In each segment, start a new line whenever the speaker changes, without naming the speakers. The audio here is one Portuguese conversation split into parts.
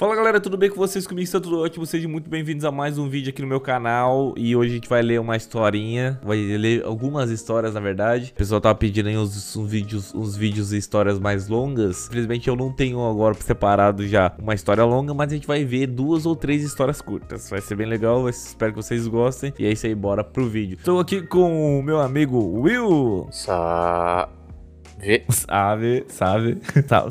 Fala galera, tudo bem com vocês? Comigo está tudo ótimo, sejam muito bem-vindos a mais um vídeo aqui no meu canal. E hoje a gente vai ler uma historinha, vai ler algumas histórias na verdade. O pessoal tava pedindo aí uns, uns vídeos, uns vídeos e histórias mais longas. Infelizmente eu não tenho agora separado já uma história longa Mas a gente vai ver duas ou três histórias curtas. Vai ser bem legal, espero que vocês gostem. E é isso aí, bora pro vídeo. Estou aqui com o meu amigo Will.
Sa... Vê.
Sabe, sabe.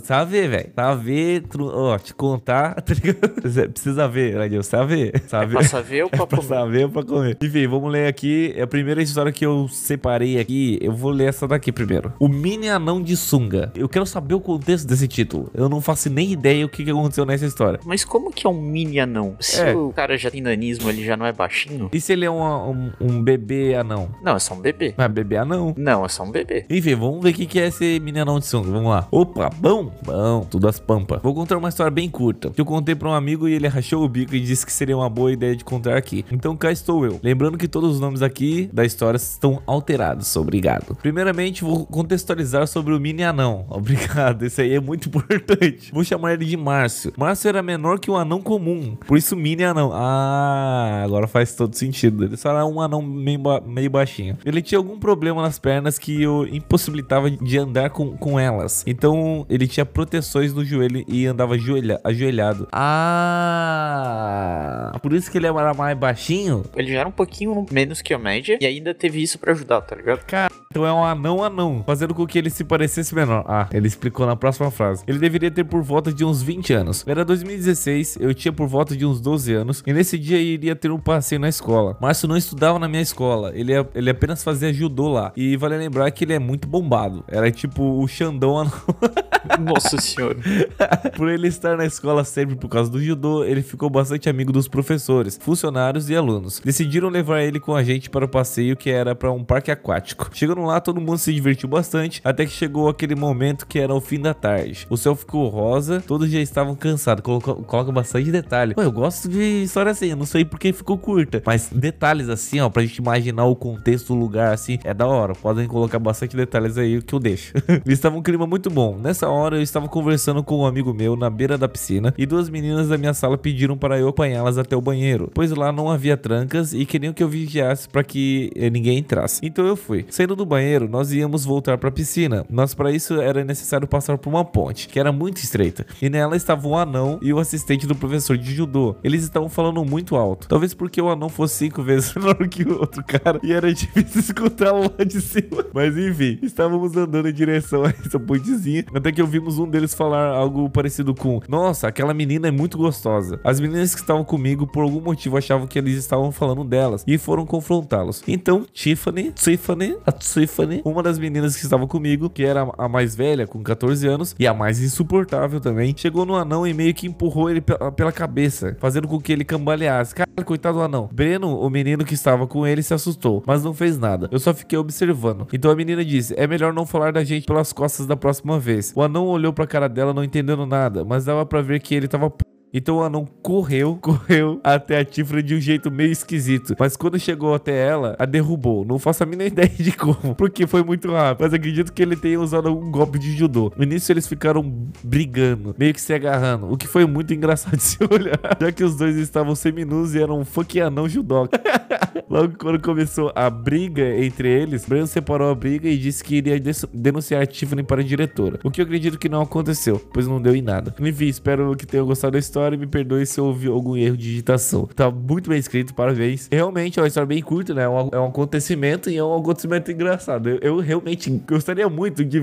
Sabe, velho. Sabe, ó, te contar, tá ligado? Precisa ver, Daniel. Sabe? Sabe.
É pra saber ou pra,
é pra saber ou pra comer. Enfim, vamos ler aqui. É a primeira história que eu separei aqui. Eu vou ler essa daqui primeiro. O Mini Anão de Sunga. Eu quero saber o contexto desse título. Eu não faço nem ideia o que, que aconteceu nessa história.
Mas como que é um mini anão? Se é. o cara já tem nanismo, ele já não é baixinho?
E se ele é um, um, um bebê anão?
Não, é só um bebê.
Mas é bebê anão?
Não, é só um bebê.
Enfim, vamos ver o que, que é esse ser Mineirão de Sunga. Vamos lá. Opa, bom? Bom, tudo as pampas. Vou contar uma história bem curta. Que eu contei pra um amigo e ele rachou o bico e disse que seria uma boa ideia de contar aqui. Então cá estou eu. Lembrando que todos os nomes aqui da história estão alterados. Obrigado. Primeiramente, vou contextualizar sobre o mini anão. Obrigado. Esse aí é muito importante. Vou chamar ele de Márcio. Márcio era menor que um anão comum. Por isso, mini anão. Ah, agora faz todo sentido. Ele só era um anão meio, ba meio baixinho. Ele tinha algum problema nas pernas que o impossibilitava de andar andar com, com elas. Então ele tinha proteções no joelho e andava ajoelha, ajoelhado. Ah! Por isso que ele era mais baixinho?
Ele já era um pouquinho menos que a média e ainda teve isso para ajudar, tá ligado?
Cara, então é um anão anão, fazendo com que ele se parecesse menor. Ah, ele explicou na próxima frase. Ele deveria ter por volta de uns 20 anos. Era 2016, eu tinha por volta de uns 12 anos e nesse dia iria ter um passeio na escola. Márcio não estudava na minha escola, ele, ele apenas fazia judô lá. E vale lembrar que ele é muito bombado. Era tipo o Xandão anão.
Nossa senhora.
por ele estar na escola sempre por causa do judô, ele ficou bastante amigo dos professores, funcionários e alunos. Decidiram levar ele com a gente para o passeio que era para um parque aquático. Chegando lá, todo mundo se divertiu bastante, até que chegou aquele momento que era o fim da tarde. O céu ficou rosa, todos já estavam cansados. Coloca, coloca bastante detalhe. Pô, eu gosto de história assim, eu não sei porque ficou curta, mas detalhes assim, ó, pra gente imaginar o contexto do lugar assim, é da hora. Podem colocar bastante detalhes aí que eu deixo. Estava um clima muito bom. Nessa hora eu estava conversando com um amigo meu na beira da piscina e duas meninas da minha sala pediram para eu apanhá-las até o banheiro, pois lá não havia trancas e queriam que eu vigiasse para que ninguém entrasse. Então eu fui. Saindo do banheiro, nós íamos voltar para a piscina, mas para isso era necessário passar por uma ponte, que era muito estreita, e nela estava um anão e o assistente do professor de judô. Eles estavam falando muito alto, talvez porque o anão fosse cinco vezes menor que o outro cara e era difícil escutar lá de cima. Mas enfim, estávamos andando em direção a essa pontezinha, até que ouvimos um deles falar algo parecido com: Nossa, aquela menina é muito gostosa. As meninas que estavam comigo, por algum motivo, achavam que eles estavam falando delas e foram confrontá-los. Então, Tiffany, Tiffany, a Tiffany, uma das meninas que estava comigo, que era a mais velha, com 14 anos, e a mais insuportável também, chegou no anão e meio que empurrou ele pela cabeça, fazendo com que ele cambaleasse. Cara, coitado do anão. Breno, o menino que estava com ele, se assustou, mas não fez nada. Eu só fiquei observando. Então a menina disse: É melhor não falar da gente pelas costas da próxima vez. O anão olhou pra cara dela, não entendendo nada, mas dava para ver que ele tava então o anão correu, correu até a Tifra de um jeito meio esquisito. Mas quando chegou até ela, a derrubou. Não faço a mínima ideia de como, porque foi muito rápido. Mas acredito que ele tenha usado algum golpe de judô. No início eles ficaram brigando, meio que se agarrando, o que foi muito engraçado de se olhar, já que os dois estavam seminus e eram um funk anão judoca. Logo quando começou a briga entre eles, Breno separou a briga e disse que iria denunciar a Tiffany para a diretora. O que eu acredito que não aconteceu, pois não deu em nada. Enfim, espero que tenham gostado da história história. Me perdoe se houve algum erro de digitação. Tá muito bem escrito, parabéns. Realmente é uma história bem curta, né? É um, é um acontecimento e é um acontecimento engraçado. Eu, eu, realmente gostaria muito de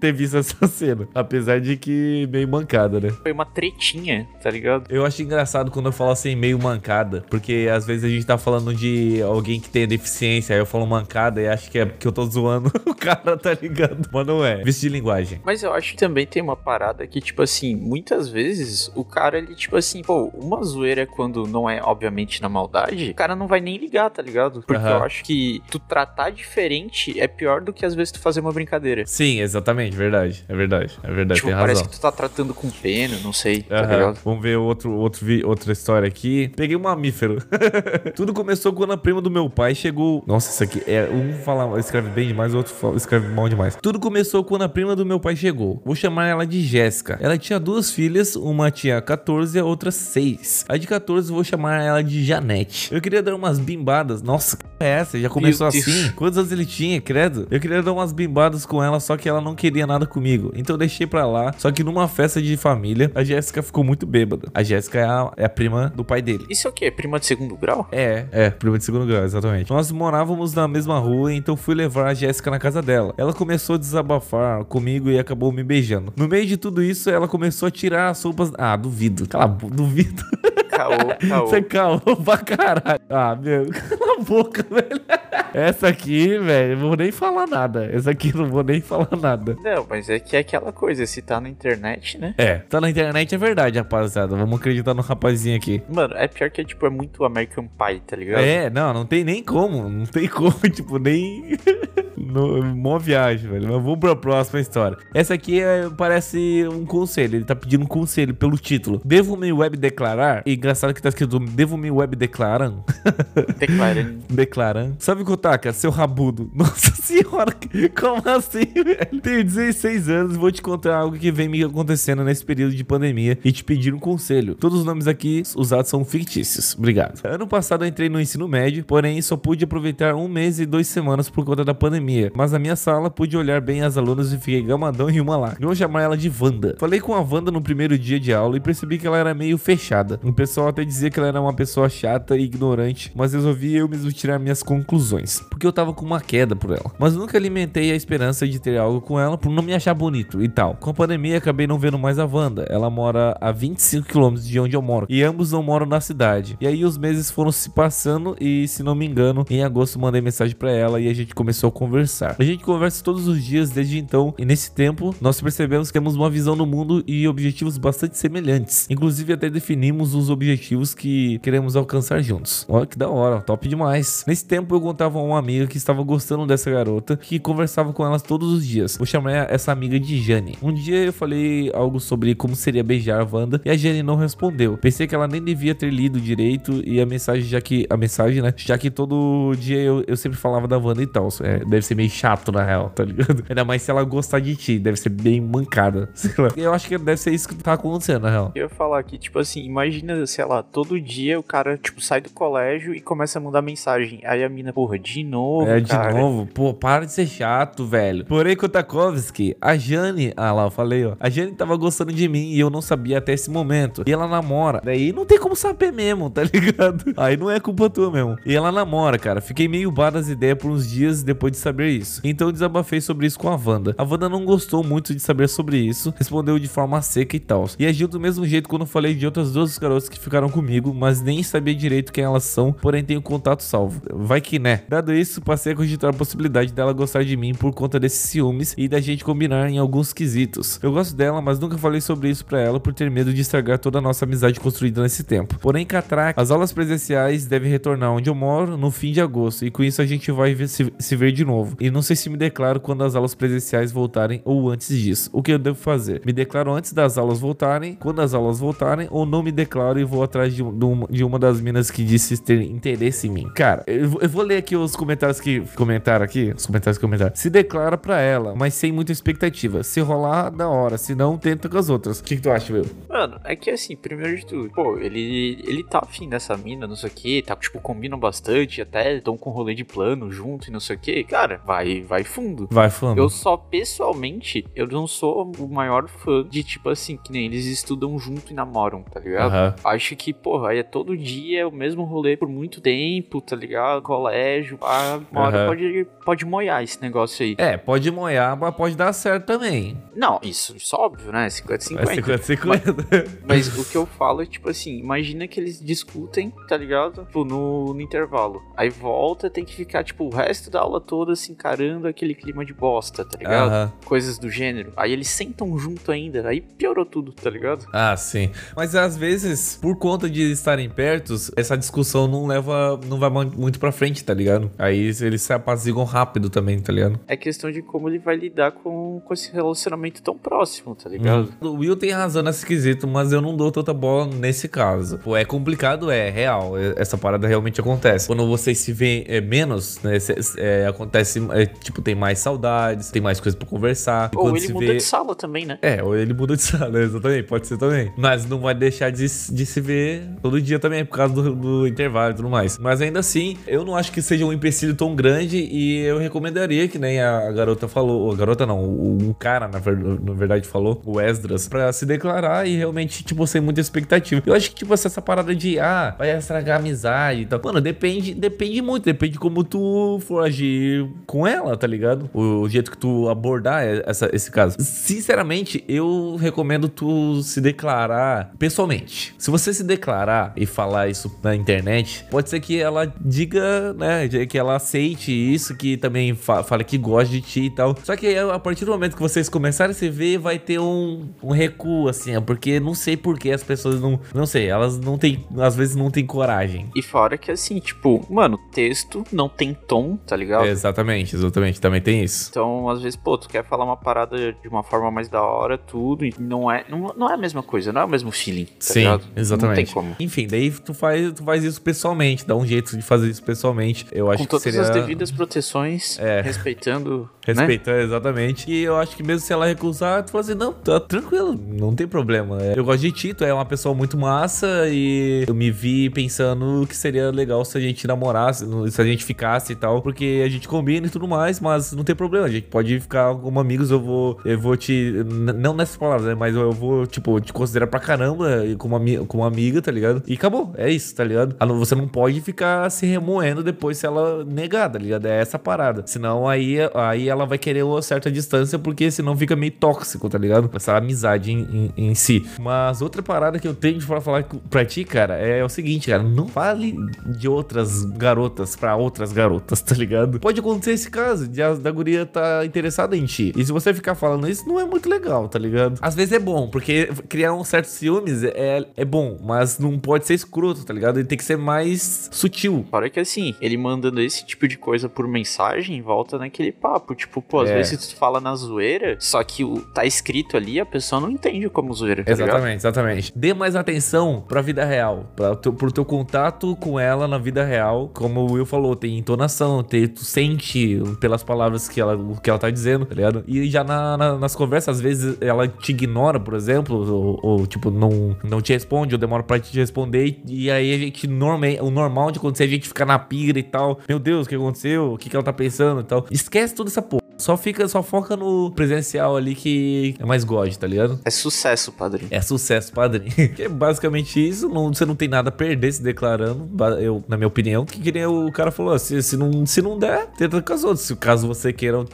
ter visto essa cena. Apesar de que meio mancada, né?
Foi uma tretinha, tá ligado?
Eu acho engraçado quando eu falo assim, meio mancada. Porque às vezes a gente tá falando de alguém que tem deficiência. Aí eu falo mancada e acho que é que eu tô zoando o cara, tá ligado? Mas não é. Vício de linguagem.
Mas eu acho que também tem uma parada que, tipo assim, muitas vezes o cara ele tipo assim, pô, uma zoeira quando não é, obviamente, na maldade, o cara não vai nem ligar, tá ligado? Porque uhum. eu acho que tu tratar diferente é pior do que às vezes tu fazer uma brincadeira.
Sim, exatamente, verdade. É verdade, é verdade,
tipo, parece que tu tá tratando com pena, não sei, uhum. tá ligado?
Vamos ver outro, outro, outra história aqui. Peguei um mamífero. Tudo começou quando a prima prima do meu pai chegou. Nossa, isso aqui é. Um fala, escreve bem demais, o outro fala, escreve mal demais. Tudo começou quando a prima do meu pai chegou. Vou chamar ela de Jéssica. Ela tinha duas filhas, uma tinha 14 e a outra 6. A de 14 vou chamar ela de Janete. Eu queria dar umas bimbadas. Nossa, é essa? Já começou assim? Quantos anos ele tinha, credo? Eu queria dar umas bimbadas com ela, só que ela não queria nada comigo. Então eu deixei pra lá. Só que numa festa de família, a Jéssica ficou muito bêbada. A Jéssica é a, é a prima do pai dele.
Isso é o quê? Prima de segundo grau?
É, é, prima de segundo grau, exatamente. Nós morávamos na mesma rua, então fui levar a Jéssica na casa dela. Ela começou a desabafar comigo e acabou me beijando. No meio de tudo isso, ela começou a tirar as roupas. Ah, duvido. Cala, duvido.
Caô, caô.
Você caô pra caralho. Ah, meu, a boca, velho. Essa aqui, velho, não vou nem falar nada. Essa aqui não vou nem falar nada.
Não, mas é que é aquela coisa, se tá na internet, né?
É, tá na internet é verdade, rapaziada. Vamos acreditar no rapazinho aqui.
Mano, é pior que é tipo, é muito American Pie, tá ligado?
É, não, não tem nem como. Não tem como, tipo, nem. no, mó viagem, velho. Mas vamos pra próxima história. Essa aqui é, parece um conselho. Ele tá pedindo um conselho pelo título. Devo me web declarar? E engraçado que tá escrito: Devo me web declaram?
Declarando.
declaram. Sabe, Kotaka, seu rabudo. Nossa senhora, como assim, velho? Tenho 16 anos e vou te contar algo que vem me acontecendo nesse período de pandemia e te pedir um conselho. Todos os nomes aqui usados são fictícios. Obrigado. Ano passado eu entrei no ensino médio, porém só pude aproveitar um mês e duas semanas por conta da pandemia. Mas na minha sala pude olhar bem as alunas e fiquei gamadão em uma lá. Vou chamar ela de Wanda. Falei com a Wanda no primeiro dia de aula e percebi que ela era meio fechada. O pessoal até dizia que ela era uma pessoa chata e ignorante, mas resolvi eu mesmo tirar minhas conclusões. Porque eu tava com uma queda por ela. Mas nunca alimentei a esperança de ter algo com ela por não me achar bonito e tal. Com a pandemia acabei não vendo mais a Wanda. Ela mora a 25 km de onde eu moro. E ambos não moram na cidade. E aí os meses foram se passando e, se não me engano, em agosto mandei mensagem para ela e a gente começou a conversar. A gente conversa todos os dias desde então. E nesse tempo nós percebemos que temos uma visão no mundo e objetivos bastante semelhantes. Inclusive até definimos os objetivos que queremos alcançar juntos. Olha que da hora, top demais. Nesse tempo eu contava a uma amiga que estava gostando dessa garota, que conversava com elas todos os dias. Vou chamar essa amiga de Jane. Um dia eu falei algo sobre como seria beijar a Wanda e a Jane não respondeu. Pensei que ela nem devia ter lido direito e a mensagem, já que a mensagem, né? Já que todo dia eu, eu sempre falava da Wanda e tal. É, deve ser meio chato na real, tá ligado? Ainda mais se ela gostar de ti, deve ser bem mancada. Sei lá. Eu acho que deve ser isso que tá acontecendo na real.
Eu ia falar aqui, tipo assim, imagina, sei lá, todo dia o cara, tipo, sai do colégio e começa a mandar mensagem. Aí a mina, porra, de novo.
É, de
cara.
novo. Pô, para de ser chato, velho. Porém, Kotakovsky, a Jane. Ah lá, eu falei, ó. A Jane tava gostando de mim e eu não sabia até esse momento. E ela namora. Daí não tem como saber mesmo, tá ligado? Aí não é culpa tua mesmo. E ela namora, cara. Fiquei meio bar das ideias por uns dias depois de saber isso. Então eu desabafei sobre isso com a Wanda. A Wanda não gostou muito de saber sobre isso. Respondeu de forma seca e tal. E agiu do mesmo jeito quando falei de outras duas garotas que ficaram comigo, mas nem sabia direito quem elas são, porém tenho contato salvo. Vai que né. Dado isso, passei a cogitar a possibilidade dela gostar de mim por conta desses ciúmes e da gente combinar em alguns quesitos. Eu gosto dela, mas nunca falei sobre isso pra ela por ter medo de estragar toda a nossa amizade construída nesse tempo. Porém, Catraca, as aulas presenciais devem retornar onde eu moro no fim de agosto e com isso a gente vai ver- se, se ver de novo. E não sei se me declaro quando as aulas presenciais voltarem ou antes disso. O que eu devo fazer? Me declaro antes das aulas voltarem, quando as aulas voltarem, ou não me declaro e vou atrás de, de uma, de uma das minas que disse ter interesse em mim. Cara, eu, eu vou ler aqui os comentários que comentaram aqui. Os comentários que comentaram. Se declara pra ela, mas sem muita expectativa. Se rolar, da hora. Se não, tenta com as outras. O que, que tu acha, meu?
Mano, é que assim, primeiro de tudo, pô, ele, ele tá afim dessa mina, não sei o que, tá, tipo, combinam bastante, até estão com rolê de plano junto e não sei o que, cara, vai, vai fundo.
Vai falando.
Eu só, pessoalmente, eu não sou o maior fã de, tipo assim, que nem eles estudam junto e namoram, tá ligado?
Aham.
Acho que, porra, aí é todo dia o mesmo rolê por muito tempo, tá ligado? Colégio, pá, uma hora pode, pode moiar esse negócio aí.
É, pode moiar, mas pode dar certo também.
Não, isso, isso é óbvio, né? 50-50.
É 50-50.
Mas o que eu falo é, tipo assim, imagina que eles discutem, tá ligado? Tipo, no, no intervalo. Aí volta, tem que ficar, tipo, o resto da aula toda se encarando aquele clima de bosta, tá ligado?
Aham.
Coisas do gênero. Aí eles sentam junto ainda, aí piorou tudo, tá ligado?
Ah, sim. Mas às vezes, por conta de estarem perto, essa discussão não leva, não vai mu- muito pra frente, tá ligado? Ligado? Aí eles se apaziguam rápido também, tá ligado?
É questão de como ele vai lidar com, com esse relacionamento tão próximo, tá ligado?
Hum. O Will tem razão nesse quesito, mas eu não dou tanta bola nesse caso. Pô, é complicado, é real. Essa parada realmente acontece. Quando vocês se vê é, menos, né? É, acontece, é, tipo, tem mais saudades, tem mais coisas pra conversar.
Ou ele muda vê... de sala também, né?
É, ou ele muda de sala, exatamente. Pode ser também. Mas não vai deixar de, de se ver todo dia também, por causa do, do intervalo e tudo mais. Mas ainda assim, eu não acho que seja um empecilho tão grande e eu recomendaria que nem a garota falou, a garota não, o, o cara, na, na, verdade, falou, o Esdras, pra se declarar e realmente, tipo, sem muita expectativa. Eu acho que, tipo, essa parada de, ah, vai estragar a amizade e tal. Mano, depende, depende muito, depende de como tu for agir com ela, tá ligado? O, o jeito que tu abordar essa, esse caso. Sinceramente, eu recomendo tu se declarar pessoalmente. Se você se declarar e falar isso na internet, pode ser que ela diga, né, que ela aceite isso, que também fa fala que gosta de ti e tal. Só que a partir do momento que vocês começarem a se ver, vai ter um, um recuo, assim, é porque não sei por que as pessoas não. Não sei, elas não têm. Às vezes não têm coragem.
E fora que assim, tipo, mano, texto não tem tom, tá ligado?
É, exatamente, exatamente. Também tem isso.
Então, às vezes, pô, tu quer falar uma parada de uma forma mais da hora, tudo, e não é, não, não é a mesma coisa, não é o mesmo feeling. Tá
Sim,
ligado?
exatamente.
Não tem como.
Enfim, daí tu faz, tu faz isso pessoalmente, dá um jeito de fazer isso pessoalmente. Eu acho
Com todas
que seria...
as devidas proteções, é. respeitando.
Respeitando,
né?
exatamente. E eu acho que mesmo se ela recusar, tu fala assim, não, tá tranquilo, não tem problema. Eu gosto de ti, tu é uma pessoa muito massa e eu me vi pensando que seria legal se a gente namorasse, se a gente ficasse e tal, porque a gente combina e tudo mais, mas não tem problema, a gente pode ficar como amigos, eu vou, eu vou te, não nessas palavras, né, mas eu vou, tipo, te considerar pra caramba como, como amiga, tá ligado? E acabou, é isso, tá ligado? Você não pode ficar se remoendo depois se ela negar, tá ligado? É essa parada. Senão aí, aí ela vai querer uma certa distância, porque senão fica meio tóxico, tá ligado? Essa amizade em, em, em si. Mas outra parada que eu tenho pra falar pra ti, cara, é o seguinte, cara, não fale de outras garotas pra outras garotas, tá ligado? Pode acontecer esse caso de a, da guria tá interessada em ti. E se você ficar falando isso, não é muito legal, tá ligado? Às vezes é bom, porque criar um certo ciúmes é, é bom, mas não pode ser escroto, tá ligado? Ele tem que ser mais sutil.
Fora que assim, ele mandando esse tipo de coisa por mensagem, volta naquele papo. Tipo, pô, às é. vezes tu fala na zoeira, só que o, tá escrito ali, a pessoa não entende como zoeira. Tá
exatamente,
ligado?
exatamente. Dê mais atenção pra vida real, pra, tu, pro teu contato com ela na vida real. Como o Will falou, tem entonação, tem, tu sente pelas palavras que ela, que ela tá dizendo, tá ligado? E já na, na, nas conversas, às vezes ela te ignora, por exemplo, ou, ou, tipo, não, não te responde, ou demora pra te responder, e aí a gente, normal, o normal de acontecer, a gente ficar na pira e tal. Meu Deus, o que aconteceu? O que, que ela tá pensando e tal. Esquece toda essa porra. Só fica, só foca no presencial ali que é mais God, tá ligado?
É sucesso, padrinho.
É sucesso, padrinho. que é basicamente isso. Não, você não tem nada a perder se declarando. Eu, na minha opinião, que queria o cara falou: se, se, não, se não der, tenta com as outras. Se caso você queira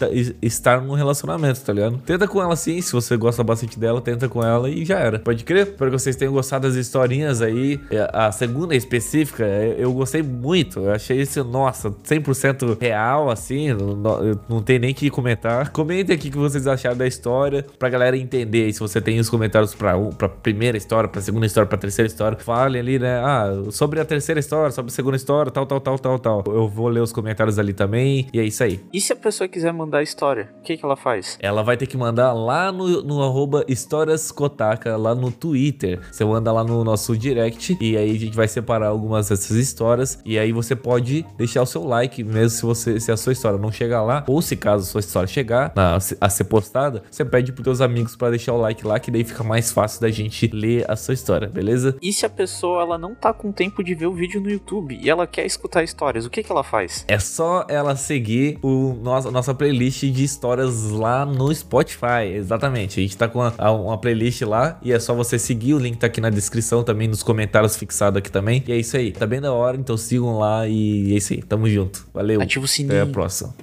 estar num relacionamento, tá ligado? Tenta com ela sim. Se você gosta bastante dela, tenta com ela e já era. Pode crer? Espero que vocês tenham gostado das historinhas aí. É, a segunda específica, é, eu gostei muito. Eu achei isso, nossa, 100% real, assim. Não, não tem nem que comentar. Comentem aqui o que vocês acharam da história, pra galera entender se você tem os comentários pra, pra primeira história, pra segunda história, pra terceira história. Falem ali, né? Ah, sobre a terceira história, sobre a segunda história, tal, tal, tal, tal, tal. Eu vou ler os comentários ali também, e é isso aí.
E se a pessoa quiser mandar a história, o que, que ela faz?
Ela vai ter que mandar lá no, no arroba históriaskotaka, lá no Twitter. Você manda lá no nosso direct, e aí a gente vai separar algumas dessas histórias, e aí você pode deixar o seu like, mesmo se você se a sua história não chegar lá, ou se caso a sua história chegar na, a ser postada, você pede pros teus amigos para deixar o like lá, que daí fica mais fácil da gente ler a sua história, beleza?
E se a pessoa ela não tá com tempo de ver o vídeo no YouTube e ela quer escutar histórias, o que que ela faz?
É só ela seguir o nossa, nossa playlist de histórias lá no Spotify, exatamente. A gente tá com uma, uma playlist lá e é só você seguir, o link tá aqui na descrição também, nos comentários fixado aqui também. E é isso aí, tá bem da hora, então sigam lá e é isso aí, tamo junto. Valeu.
Ativa o sininho.
Até a próxima.